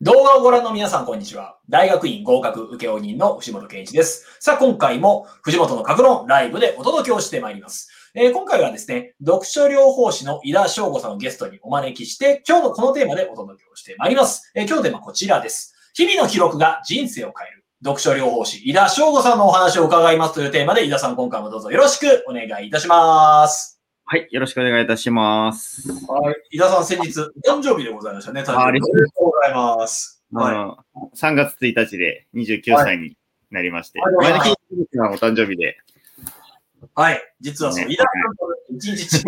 動画をご覧の皆さん、こんにちは。大学院合格請負人の藤本健一です。さあ、今回も藤本の格論ライブでお届けをしてまいります。えー今回はですね、読書療法士の井田翔吾さんをゲストにお招きして、今日のこのテーマでお届けをしてまいります。えー今日のテーマはこちらです。日々の記録が人生を変える。読書療法士、井田翔吾さんのお話を伺いますというテーマで、井田さん今回もどうぞよろしくお願いいたします。はい、よろしくお願いいたします。はい。井田さん先日、お誕生日でございましたね。誕生日。あありがとうございます。はい。あの3月1日で29歳になりまして、はい前の日がお誕生日で、はい。実はそう、ね井田さんと一日違い。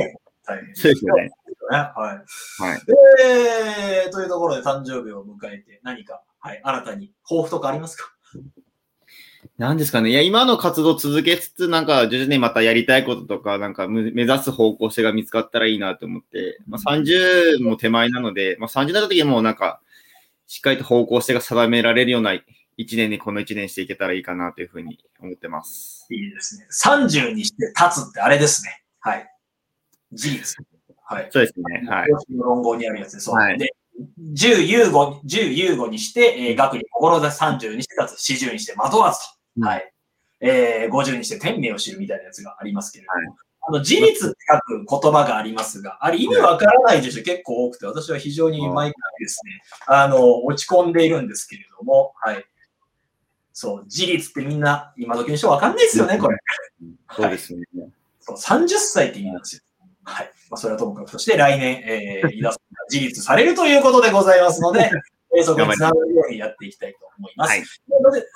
そうですよね。ね。ははい。い。えー、というところで誕生日を迎えて、何か、はい、新たに抱負とかありますか？なんですかね。いや、今の活動続けつつ、なんか徐々にまたやりたいこととか、なんかむ目指す方向性が見つかったらいいなと思って、まあ、30も手前なので、まあ、30になった時にもうなんか、しっかりと方向性が定められるような1年にこの1年していけたらいいかなというふうに思ってます。いいですね。30にして立つってあれですね。はい。事実。はい。そうですね。はい。論語にあるやつで、そう。はいで、10優吾、10優吾にして、えー、学に志す30にして立つ、40にして惑わずと。うんはい。えー、50にして天命を知るみたいなやつがありますけれども。はあの、事実って書く言葉がありますが、あれ意味わからないでしょ、結構多くて、私は非常に毎回ですね、あの、落ち込んでいるんですけれども、はい。そう、事実ってみんな、今時の人わかんないですよね、これ。そうですね。そう、30歳って意味なんですよ。はい。まあ、それはともかくとして、来年、えー、井田さんが自立されるということでございますので、えーそこにつながるようにやっていきたいと思います。はい。で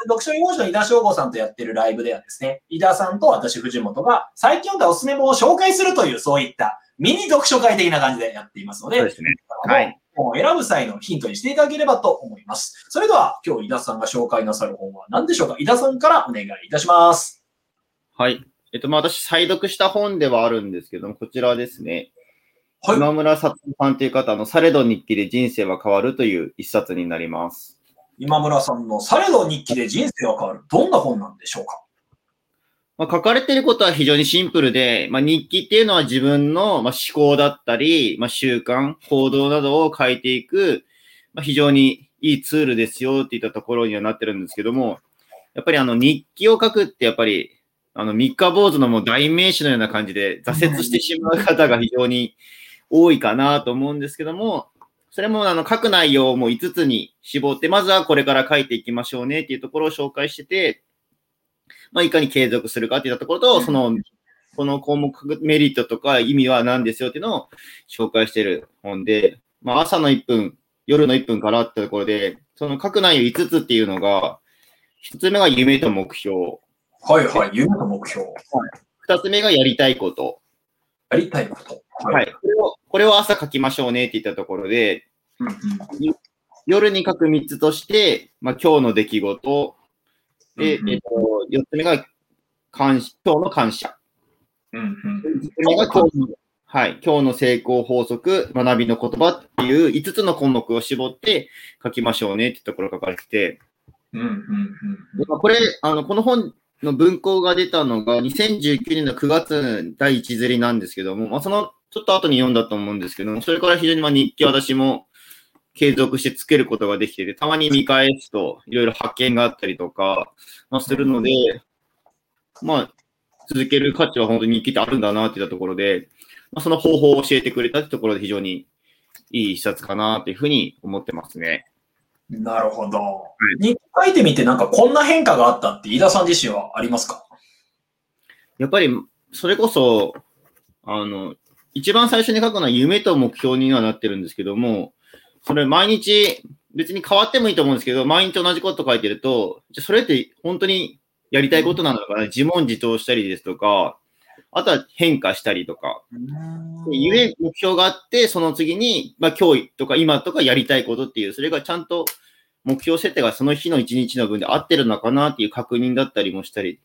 読書用語の井田翔吾さんとやってるライブではですね、井田さんと私、藤本が最近読んだおすすめ本を紹介するという、そういったミニ読書会的な感じでやっていますので、そうですね。はい。本を選ぶ際のヒントにしていただければと思います。それでは、今日井田さんが紹介なさる本は何でしょうか？井田さんからお願いいたします。はい。えっと、まあ、私、再読した本ではあるんですけども、こちらですね。はい今村さつさんという方の、されど日記で人生は変わるという一冊になります。今村さんのされど日記で人生は変わる。どんな本なんでしょうか？まあ、書かれていることは非常にシンプルで、まあ、日記っていうのは自分の、まあ、思考だったり、まあ、習慣、行動などを書いていく、まあ、非常にいいツールですよっていったところにはなってるんですけども、やっぱりあの日記を書くってやっぱり、あの三日坊主のもう代名詞のような感じで挫折してしまう方が非常に多いかなと思うんですけども、それもあの書く内容も5つに絞って、まずはこれから書いていきましょうねっていうところを紹介してて、まあ、いかに継続するかっていったところと、その、この項目メリットとか意味は何ですよっていうのを紹介している本で、まあ、朝の1分、夜の1分からってところで、その書く内容5つっていうのが、1つ目が夢と目標、はいはい。夢と目標。2つ目がやりたいこと、やりたいこと。はい。これを、これを朝書きましょうねって言ったところで、うんうん夜に書く3つとして、まあ、今日の出来事、で、うんうんえっと、4つ目が感謝、今日の感謝。うんうん5つ目が今日の、はい、今日の成功法則、学びの言葉っていう5つの項目を絞って書きましょうねってところが書かれてて、うんうんうんでまあこれ、あの、この本の文庫が出たのが2019年の9月第一釣りなんですけども、まあ、そのちょっと後に読んだと思うんですけども、それから非常にま日記私も継続してつけることができてて、たまに見返すといろいろ発見があったりとか、まあ、するので、まあ、続ける価値は本当に日記ってあるんだなっていったところで、まあ、その方法を教えてくれたってところで非常にいい一冊かなというふうに思ってますね。なるほど。日記書いてみてなんかこんな変化があったって飯田さん自身はありますか？やっぱり、それこそ、あの、一番最初に書くのは夢と目標にはなってるんですけども、それ毎日、別に変わってもいいと思うんですけど、毎日同じこと書いてると、じゃあそれって本当にやりたいことなのかな、自問自答したりですとか、あとは変化したりとか、夢、目標があって、その次に、まあ今日とか今とかやりたいことっていう、それがちゃんと目標設定がその日の一日の分で合ってるのかなっていう確認だったりもしたり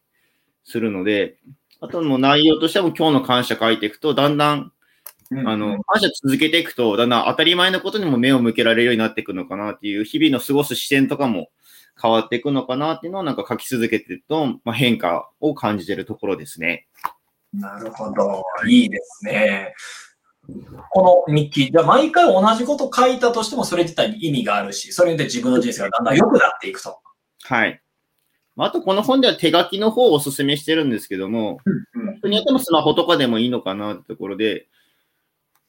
するので、あともう内容としても今日の感謝書いていくと、だんだん、あの、感謝続けていくと、だんだん当たり前のことにも目を向けられるようになっていくのかなっていう、日々の過ごす視点とかも変わっていくのかなっていうのをなんか書き続けてると、まあ、変化を感じてるところですね。なるほど。いいですね。この日記、じゃあ毎回同じこと書いたとしてもそれ自体に意味があるし、それによって自分の人生がだんだん良くなっていくと。はい。まああと、この本では手書きの方をお勧めしてるんですけども、うん人によってもスマホとかでもいいのかなってところで、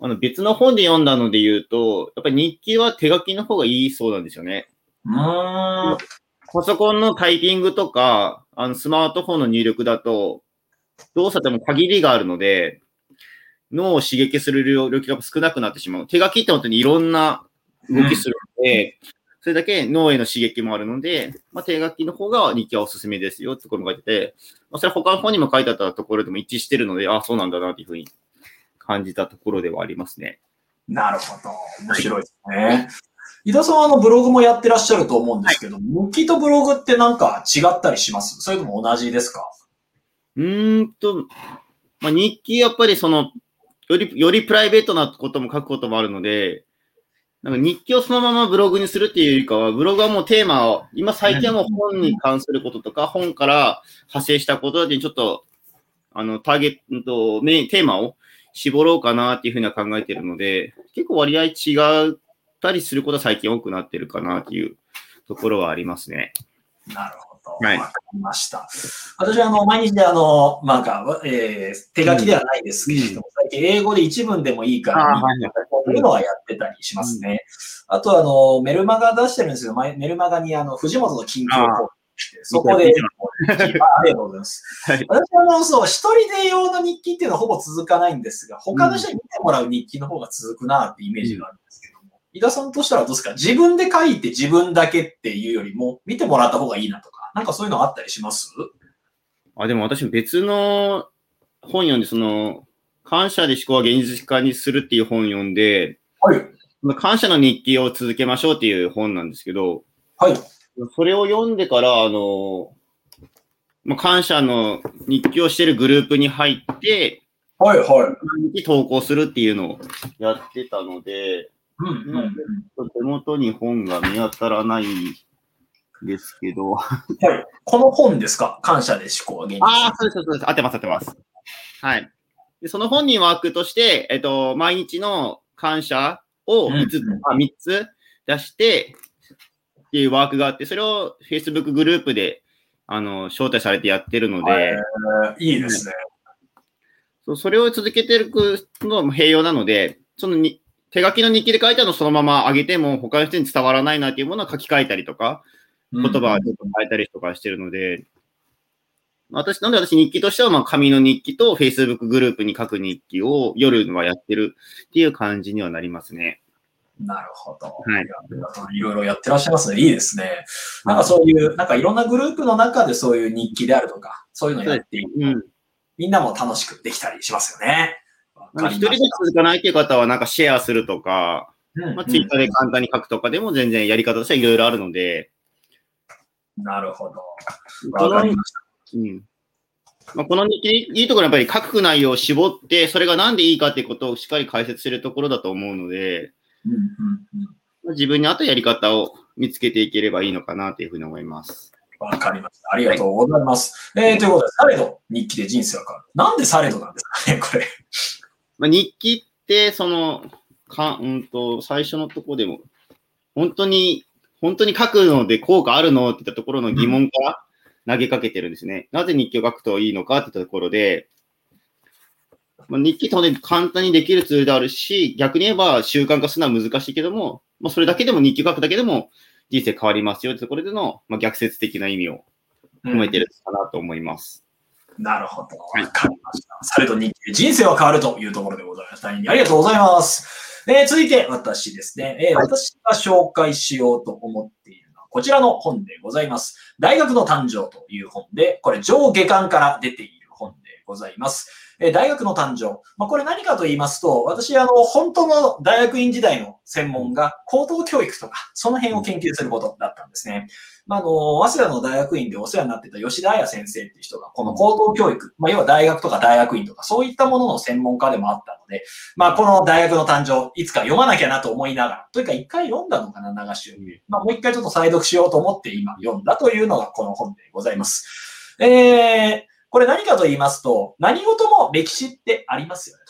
あの別の本で読んだので言うと、やっぱり日記は手書きの方がいいそうなんですよね。うーん。パソコンのタイピングとか、あのスマートフォンの入力だと、動作でも限りがあるので、脳を刺激する領域が少なくなってしまう。手書きって本当にいろんな動きするので、それだけ脳への刺激もあるので、まあ、手書きの方が日記はおすすめですよってところも書いてて、まあ、それは他の本にも書いてあったところでも一致してるので、ああ、そうなんだなっていうふうに感じたところではありますね。なるほど。面白いですね。井田さんはあのブログもやってらっしゃると思うんですけど、日記とブログってなんか違ったりします？それとも同じですか？うんと、まあ、日記やっぱりその、より、よりプライベートなことも書くこともあるので、なんか日記をそのままブログにするっていうよりかは、ブログはもうテーマを、今最近はもう本に関することとか、本から派生したことでちょっと、あの、ターゲット、メイン、テーマを絞ろうかなっていうふうには考えてるので、結構割合違ったりすることは最近多くなってるかなっていうところはありますね。なるほど。はい。わかりました。私はあの、毎日あの、なんか、えー手書きではないですけれども、最近英語で一文でもいいから、いはい。こういうのはやってたりしますね。あとあの、メルマガ出してるんですけど、前メルマガにあの、藤本の近況報告ってそこで、あありがとうございます。はい。私はあの、そう、一人で用の日記っていうのはほぼ続かないんですが、他の人に見てもらう日記の方が続くなってイメージがあるんですけども、井田さんとしたらどうですか？自分で書いて自分だけっていうよりも、見てもらった方がいいなとか、なんかそういうのあったりします？あ、でも私別の本読んで、その、感謝で思考は現実化にするっていう本読んで、はい。感謝の日記を続けましょうっていう本なんですけど、はい。それを読んでから、あの、まあ、感謝の日記をしてるグループに入って、はい、はい。毎日投稿するっていうのをやってたので、うん、うんうん。手元に本が見当たらないんですけど、はい。この本ですか？感謝で思考は現実ああ、そうです、そうです。合ってます、合ってます。はい。でその本人枠として、えっと、毎日の感謝を5つ、うんうんあ3つ出して、っていうワークがあって、それを Facebook グループで、あの、招待されてやってるので、えーいいですね。そうそれを続けていくのも併用なので、そのに手書きの日記で書いたのをそのまま上げても、他の人に伝わらないなっていうものを書き換えたりとか、言葉をちょっと変えたりとかしてるので、私、なんで私日記としては、まあ、紙の日記と Facebook グループに書く日記を夜はやってるっていう感じにはなりますね。なるほど。はいい。いろいろやってらっしゃいますね。いいですね。なんかそういう、なんかいろんなグループの中でそういう日記であるとか、そういうのをやっていく。うん。みんなも楽しくできたりしますよね。わなんか一人で続かないっていう方は、なんかシェアするとか、うんまあ、ツイッターで簡単に書くとかでも全然やり方としてはいろいろあるので、うんなるほど。このわかりましうんまあ、この日記、いいところはやっぱり書く内容を絞って、それがなんでいいかっていうことをしっかり解説するところだと思うので、た。うんうんうんまあ自分に合ったやり方を見つけていければいいのかなというふうに思います。わかりました。ありがとうございます。えー、ということで、されど日記で人生が変わる。なんでされどなんですかね、これ。まあ、日記って、その、か、うんと、最初のところでも、本当に、本当に書くので効果あるのって言ったところの疑問から投げかけてるんですね。なぜ日記を書くといいのかって言ったところで、まあ、日記とね、簡単にできるツールであるし、逆に言えば習慣化するのは難しいけども、まあ、それだけでも日記書くだけでも人生変わりますよってところでの、まあ、逆説的な意味を込めてるかなと思います。なるほど。いわかりました。されど日記で人生は変わるというところでございます。大変にありがとうございます。えー続いて私ですね、えーはい私が紹介しようと思っているのはこちらの本でございます。大学の誕生という本で、これ上下巻から出ていございます。えー大学の誕生。まあ、これ何かと言いますと、私、あの、本当の大学院時代の専門が高等教育とか、その辺を研究することだったんですね。まあ、あの、早稲田の大学院でお世話になってた吉田彩先生っていう人が、この高等教育、まあ、要は大学とか大学院とか、そういったものの専門家でもあったので、まあ、この大学の誕生、いつか読まなきゃなと思いながら、というか一回読んだのかな、流し読みで。まあ、もう一回ちょっと再読しようと思って今読んだというのがこの本でございます。えー、これ何かと言いますと、何事も歴史ってありますよね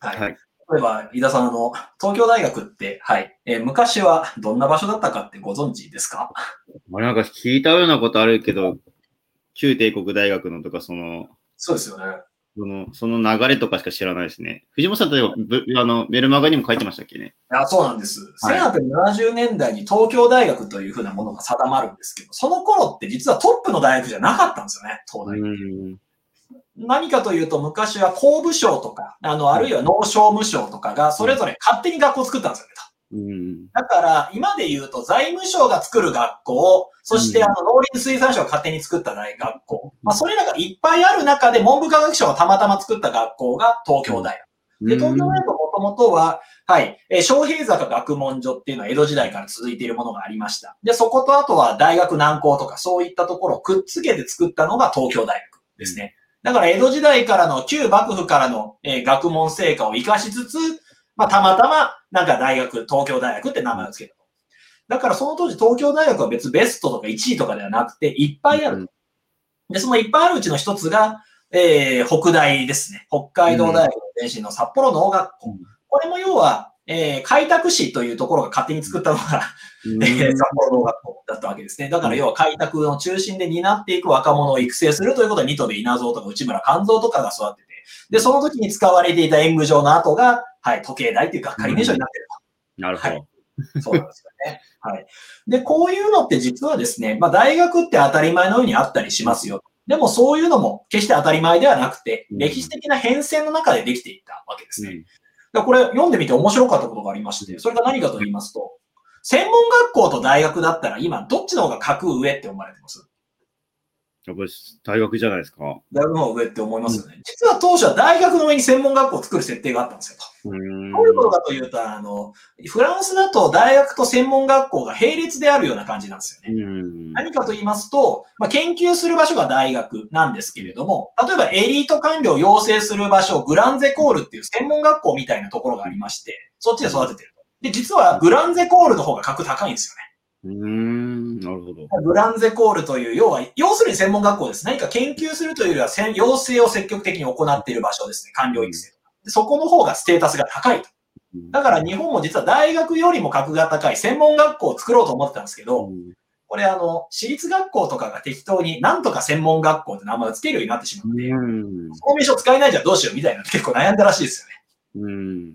と。はい。はい例えば、井田さん、あの、東京大学って、はい、えー昔はどんな場所だったかってご存知ですか？あれなんか聞いたようなことあるけど、旧帝国大学のとか、その、そうですよね。その、その流れとかしか知らないですね。藤本さんとぶあの、メルマガにも書いてましたっけね？あそうなんです。はい1870年代に東京大学というふうなものが定まるんですけど、その頃って実はトップの大学じゃなかったんですよね、東大。うん。何かというと、昔は工部省とか、あの、あるいは農商務省とかが、それぞれ勝手に学校を作ったんですよね。うん。だから、今で言うと、財務省が作る学校、そして、うんあの、農林水産省が勝手に作った大学校。まあ、それらがいっぱいある中で、文部科学省がたまたま作った学校が東京大学。で、東京大学もともとは、はい、えー昌平坂学問所っていうのは江戸時代から続いているものがありました。で、そことあとは大学南高とかそういったところをくっつけて作ったのが東京大学ですね。だから江戸時代からの旧幕府からの、えー学問成果を活かしつつ、まあ、たまたまなんか大学、東京大学って名前を付けたと。だからその当時東京大学は別ベストとか1位とかではなくていっぱいある。で、そのいっぱいあるうちの一つが、えー、北大ですね。北海道大学の前身の札幌農学校。うんこれも要は、えー、開拓市というところが勝手に作ったのが、うん えー札幌農学校だったわけですね。だから要は開拓の中心で担っていく若者を育成するということで、ニトベ稲造とか内村勘三とかが育ってて、で、その時に使われていた演舞場の後が、はい、時計台っていうか仮名称になってると。なるほど。はいそうなんですよね。はい。で、こういうのって実はですね、まあ大学って当たり前のようにあったりしますよ。でもそういうのも決して当たり前ではなくて、うん歴史的な変遷の中でできていったわけですね。うんだからこれ読んでみて面白かったことがありまして、それが何かと言いますと、専門学校と大学だったら今どっちの方が格上って思われてます？やっぱり大学じゃないですか。大学の方が上って思いますよね。実は当初は大学の上に専門学校を作る設定があったんですよ。うんどういうことかというと、あの、フランスだと大学と専門学校が並列であるような感じなんですよね。うん何かと言いますと、まあ、研究する場所が大学なんですけれども、例えばエリート官僚を養成する場所、グランゼコールっていう専門学校みたいなところがありまして、そっちで育ててると。で、実はグランゼコールの方が格高いんですよね。うん、なるほど。グランゼコールという、要は、要するに専門学校です。何か研究するというよりは、養成を積極的に行っている場所ですね。官僚育成そこの方がステータスが高いと。だから日本も実は大学よりも格が高い専門学校を作ろうと思ってたんですけど、うんこれあの、私立学校とかが適当になんとか専門学校って名前を付けるようになってしまって、うんその名称使えないじゃんどうしようみたいなの結構悩んだらしいですよね。うん。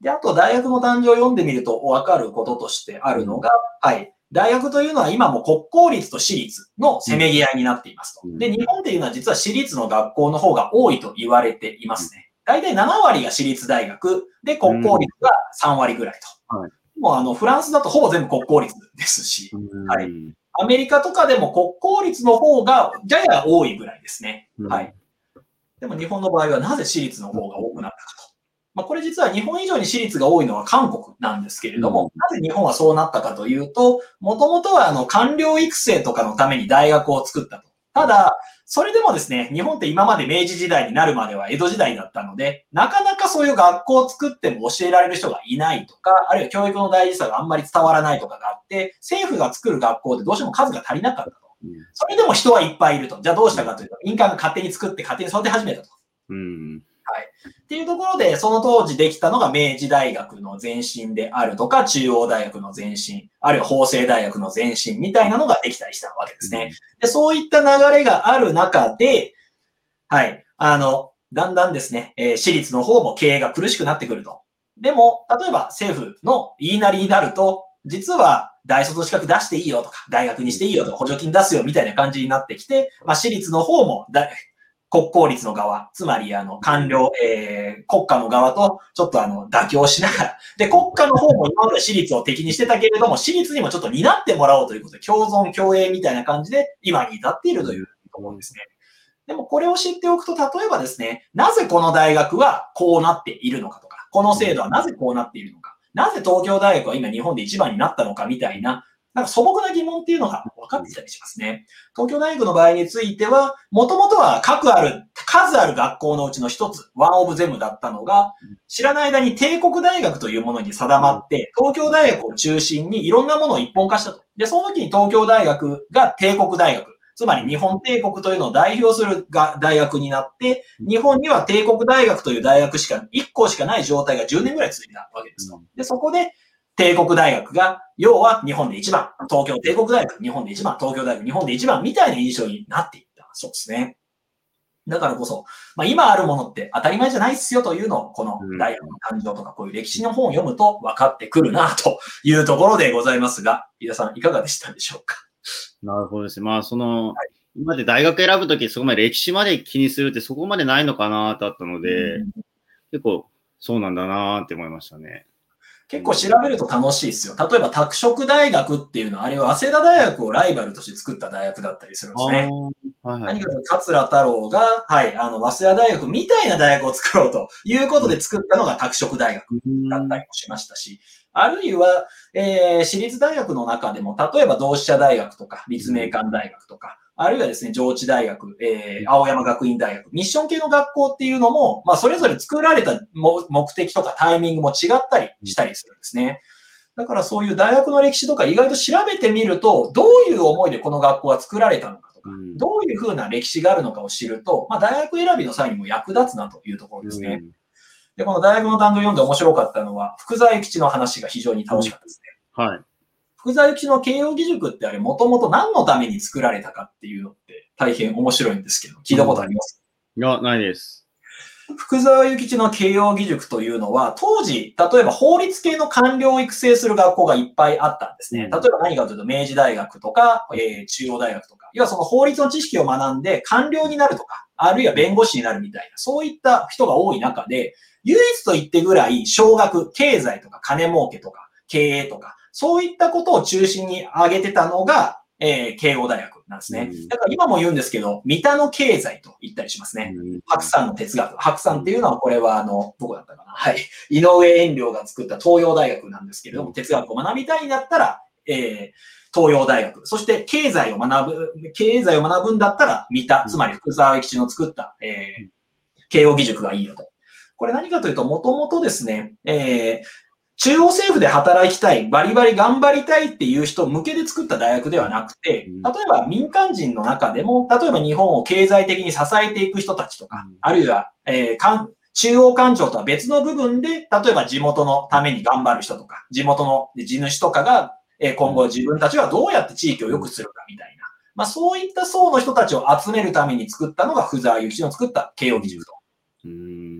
で、あと大学の誕生を読んでみるとわかることとしてあるのが、はい。大学というのは今も国公立と私立のせめぎ合いになっていますと。うんで、日本っていうのは実は私立の学校の方が多いと言われていますね。大体7割が私立大学で国公立が3割ぐらいと。はいもうあの、フランスだとほぼ全部国公立ですし、はいうんアメリカとかでも国公立の方がやや多いぐらいですね。うんはい。でも日本の場合はなぜ私立の方が多くなったかと。まあ、これ実は日本以上に私立が多いのは韓国なんですけれども、うんなぜ日本はそうなったかというと、もともとはあの官僚育成とかのために大学を作ったと。ただ、それでもですね、日本って今まで明治時代になるまでは江戸時代だったので、なかなかそういう学校を作っても教えられる人がいないとか、あるいは教育の大事さがあんまり伝わらないとかがあって、政府が作る学校ってどうしても数が足りなかったと。それでも人はいっぱいいると。じゃあどうしたかというと、民間が勝手に作って勝手に育て始めたと。うん。っていうところで、その当時できたのが明治大学の前身であるとか、中央大学の前身、あるいは法政大学の前身みたいなのができたりしたわけですね。で、そういった流れがある中で、はい、あの、だんだんですね、えー私立の方も経営が苦しくなってくると。でも、例えば政府の言いなりになると、実は大卒資格出していいよとか、大学にしていいよとか、補助金出すよみたいな感じになってきて、まあ、私立の方もだ国公立の側、つまりあの官僚、えー国家の側とちょっとあの妥協しながら、で、国家の方も今まで私立を敵にしてたけれども、私立にもちょっと担ってもらおうということで、共存共栄みたいな感じで今に至っているというところですね。でもこれを知っておくと、例えばですね、なぜこの大学はこうなっているのかとか、この制度はなぜこうなっているのか、なぜ東京大学は今日本で一番になったのかみたいな、なんか素朴な疑問っていうのが分かってきたりしますね。東京大学の場合については、もともとは各ある、数ある学校のうちの一つ、ワンオブゼムだったのが、知らない間に帝国大学というものに定まって、東京大学を中心にいろんなものを一本化したと。で、その時に東京大学が帝国大学、つまり日本帝国というのを代表するが大学になって、日本には帝国大学という大学しか、1校しかない状態が10年ぐらい続いたわけですと。で、そこで、帝国大学が、要は日本で一番、東京帝国大学、日本で一番、東京大学、日本で一番みたいな印象になっていったそうですね。だからこそ、まあ、今あるものって当たり前じゃないっすよというのを、この大学の誕生とかこういう歴史の本を読むと分かってくるなというところでございますが、井田さんいかがでしたでしょうか？なるほどですね。まあ、その、今まで大学選ぶとき、そこまで歴史まで気にするってそこまでないのかなとあったので、うん結構そうなんだなって思いましたね。結構調べると楽しいですよ。例えば拓殖大学っていうのは、あれは早稲田大学をライバルとして作った大学だったりするんですね。はいはい。何かと桂太郎が、はい、あの、早稲田大学みたいな大学を作ろうということで作ったのが拓殖大学だったりもしましたし、あるいは、えー、私立大学の中でも、例えば同志社大学とか、立命館大学とか、あるいはですね、上智大学、えー、青山学院大学、ミッション系の学校っていうのも、まあ、それぞれ作られたも目的とかタイミングも違ったりしたりするんですね。だからそういう大学の歴史とか意外と調べてみると、どういう思いでこの学校は作られたのかとか、うんどういうふうな歴史があるのかを知ると、まあ、大学選びの際にも役立つなというところですね。で、この大学の誕生読んで面白かったのは、福沢諭吉の話が非常に楽しかったですね。はい。福沢諭吉の慶応義塾ってあれ、もともと何のために作られたかっていうのって大変面白いんですけど、聞いたことあります、いや、ないです。福沢諭吉の慶応義塾というのは、当時、例えば法律系の官僚を育成する学校がいっぱいあったんですね。うん例えば何かというと、明治大学とか、えー中央大学とか、要はその法律の知識を学んで官僚になるとか、あるいは弁護士になるみたいな、そういった人が多い中で、唯一と言ってぐらい、少額、経済とか金儲けとか、経営とか、そういったことを中心に挙げてたのが、えー慶応大学なんですねうん。だから今も言うんですけど、三田の経済と言ったりしますね。うん白山の哲学。白山っていうのは、これは、あの、どこだったかな。はい。井上遠慮が作った東洋大学なんですけれども、哲学を学びたいんだったら、えー、東洋大学。そして、経済を学ぶ、経済を学ぶんだったら、三田、つまり福沢諭吉の作った、えー、慶応義塾がいいよと。これ何かというと、もともとですね、えー、中央政府で働きたい、バリバリ頑張りたいっていう人向けで作った大学ではなくて、例うん。えば民間人の中でも、例えば日本を経済的に支えていく人たちとかうん、あるいは、えー官中央官庁とは別の部分で、例えば地元のために頑張る人とか、地元の地主とかが、えー今後自分たちはどうやって地域を良くするかみたいな、まあそういった層の人たちを集めるために作ったのが、福沢諭吉の作った慶応義塾と。うん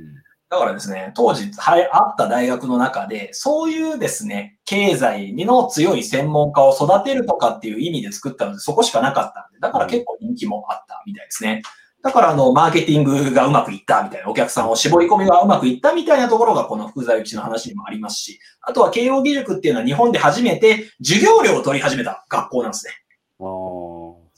だからですね、当時、はい、あった大学の中で、そういうですね、経済の強い専門家を育てるとかっていう意味で作ったので、そこしかなかったんで、だから結構人気もあったみたいですね。だから、あの、マーケティングがうまくいったみたいな、お客さんを絞り込みがうまくいったみたいなところが、この福沢諭吉の話にもありますし、あとは慶応義塾っていうのは日本で初めて授業料を取り始めた学校なんですね。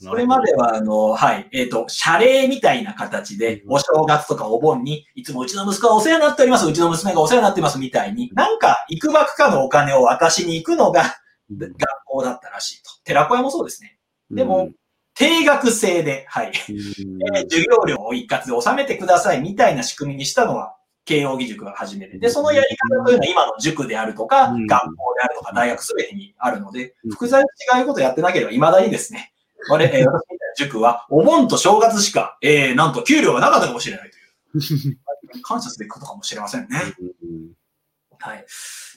それまでは、あの、はい、えっ、と、謝礼みたいな形で、うん。お正月とかお盆に、いつもうちの息子がお世話になっております、うちの娘がお世話になってますみたいに、なんか、いくばくかのお金を渡しに行くのが学校だったらしいと。寺子屋もそうですね。でも、定額制で、はい、うん。えー授業料を一括で納めてくださいみたいな仕組みにしたのは、慶応義塾が初めてで、そのやり方というのは今の塾であるとか、うん。学校であるとか、大学すべてにあるので、うん。福沢諭吉がああいうことやってなければ、未だにですね、我々、えー私みたいな塾は、お盆と正月しか、えー、なんと給料がなかったかもしれないという、感謝すべきことかもしれませんね。うんはい。っ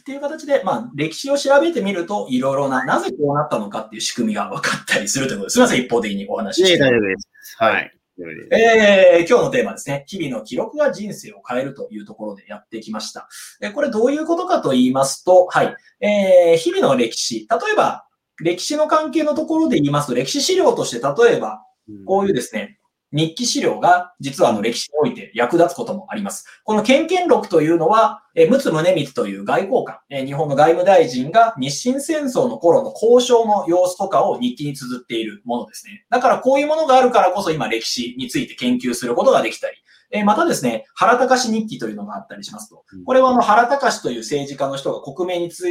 ていう形で、まあ、歴史を調べてみると、いろいろな、なぜこうなったのかっていう仕組みが分かったりするということです。すみません、一方的にお話しして。大丈夫です。はい。えー今日のテーマですね。日々の記録が人生を変えるというところでやってきました。えこれどういうことかと言いますと、はい。えー日々の歴史。例えば、歴史の関係のところで言いますと、歴史資料として、例えば、こういうですね、日記資料が実はあの歴史において役立つこともあります。この献献録というのは、えー、陸奥宗光という外交官、えー日本の外務大臣が日清戦争の頃の交渉の様子とかを日記に綴っているものですね。だからこういうものがあるからこそ今歴史について研究することができたり、えーまたですね、原隆日記というのがあったりしますとうん、これはあの原隆という政治家の人が克明につ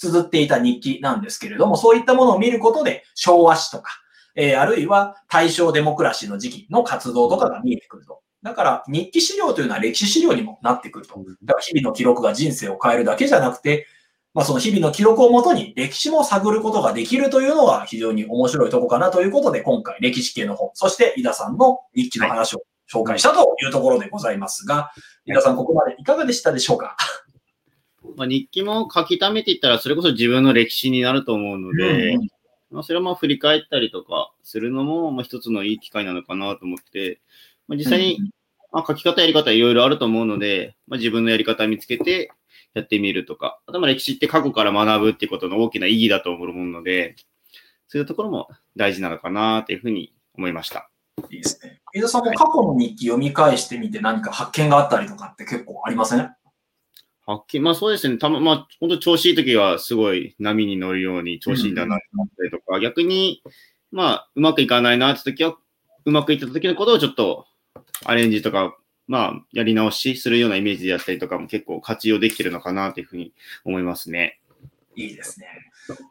綴っていた日記なんですけれども、そういったものを見ることで昭和史とか、えーあるいは大正デモクラシーの時期の活動とかが見えてくると。だから日記資料というのは歴史資料にもなってくると。だから日々の記録が人生を変えるだけじゃなくて、まあその日々の記録をもとに歴史も探ることができるというのが非常に面白いとこかなということで、今回歴史系の本、そして井田さんの日記の話を紹介したというところでございますが、井田さんここまでいかがでしたでしょうか？まあ、日記も書き溜めていったら、それこそ自分の歴史になると思うので、うんまあ、それをまあ振り返ったりとかするのも、まあ、一つのいい機会なのかなと思って、まあ、実際に、まあ、書き方やり方いろいろあると思うので、まあ、自分のやり方見つけてやってみるとか、あとまあ歴史って過去から学ぶっていうことの大きな意義だと思うので、そういうところも大事なのかなというふうに思いました。いいですね。井田さんも過去の日記読み返してみて何か発見があったりとかって結構ありません？発見、まあそうですね。たま、まあ本当調子いい時はすごい波に乗るように調子いいんだなと思ったりとか、逆に、まあうまくいかないなって時は、うまくいった時のことをちょっとアレンジとか、まあやり直しするようなイメージでやったりとかも結構活用できてるのかなというふうに思いますね。いいですね。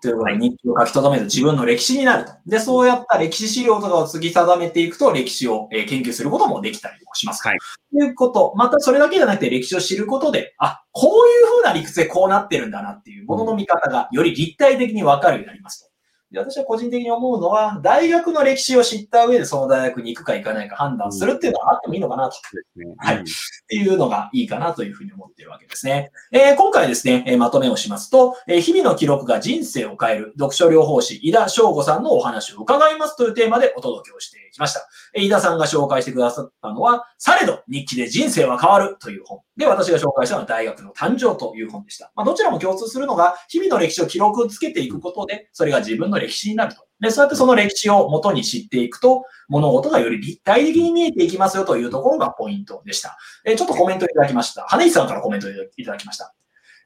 ということで、日記を書き留める自分の歴史になると。で、そうやった歴史資料とかを継ぎ定めていくと、歴史をえー研究することもできたりもします。はい。ということ。またそれだけじゃなくて、歴史を知ることで、あ、こういう風な理屈でこうなってるんだなっていうものの見方がより立体的にわかるようになりますと。で私は個人的に思うのは、大学の歴史を知った上でその大学に行くか行かないか判断するっていうのはあってもいいのかなと。ですね。はいうんっていうのがいいかなというふうに思っているわけですね。えー今回ですね、えーまとめをしますと、えー日々の記録が人生を変える読書療法士、井田翔吾さんのお話を伺いますというテーマでお届けをしてきました。えー井田さんが紹介してくださったのは、されど日記で人生は変わるという本。で、私が紹介したのは大学の誕生という本でした。まあ、どちらも共通するのが、日々の歴史を記録をつけていくことで、それが自分の歴史になると。で、そうやってその歴史を元に知っていくと、物事がより立体的に見えていきますよというところがポイントでした。えーちょっとコメントいただきました。羽石さんからコメントいただきました。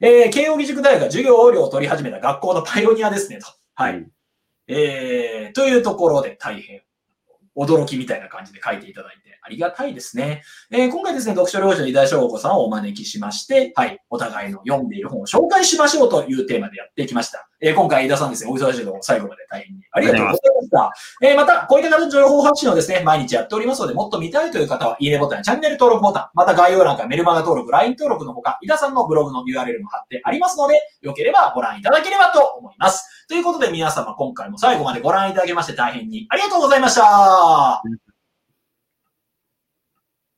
えー慶応義塾大学が授業料を取り始めた学校のパイオニアですねと。はい。うんえー、というところで大変驚きみたいな感じで書いていただいてありがたいですね。えー今回ですね、読書療法士の井田翔子さんをお招きしまして、はい、お互いの読んでいる本を紹介しましょうというテーマでやってきました。えー今回井田さんですね、お忙しいところ最後まで大変にありがとうございました。えーまた、こういった形の情報発信をですね、毎日やっておりますので、もっと見たいという方は、いいねボタン、チャンネル登録ボタン、また概要欄からメルマガ登録、LINE 登録のほか、井田さんのブログの URL も貼ってありますので、よければご覧いただければと思います。ということで皆様、今回も最後までご覧いただきまして大変にありがとうございました。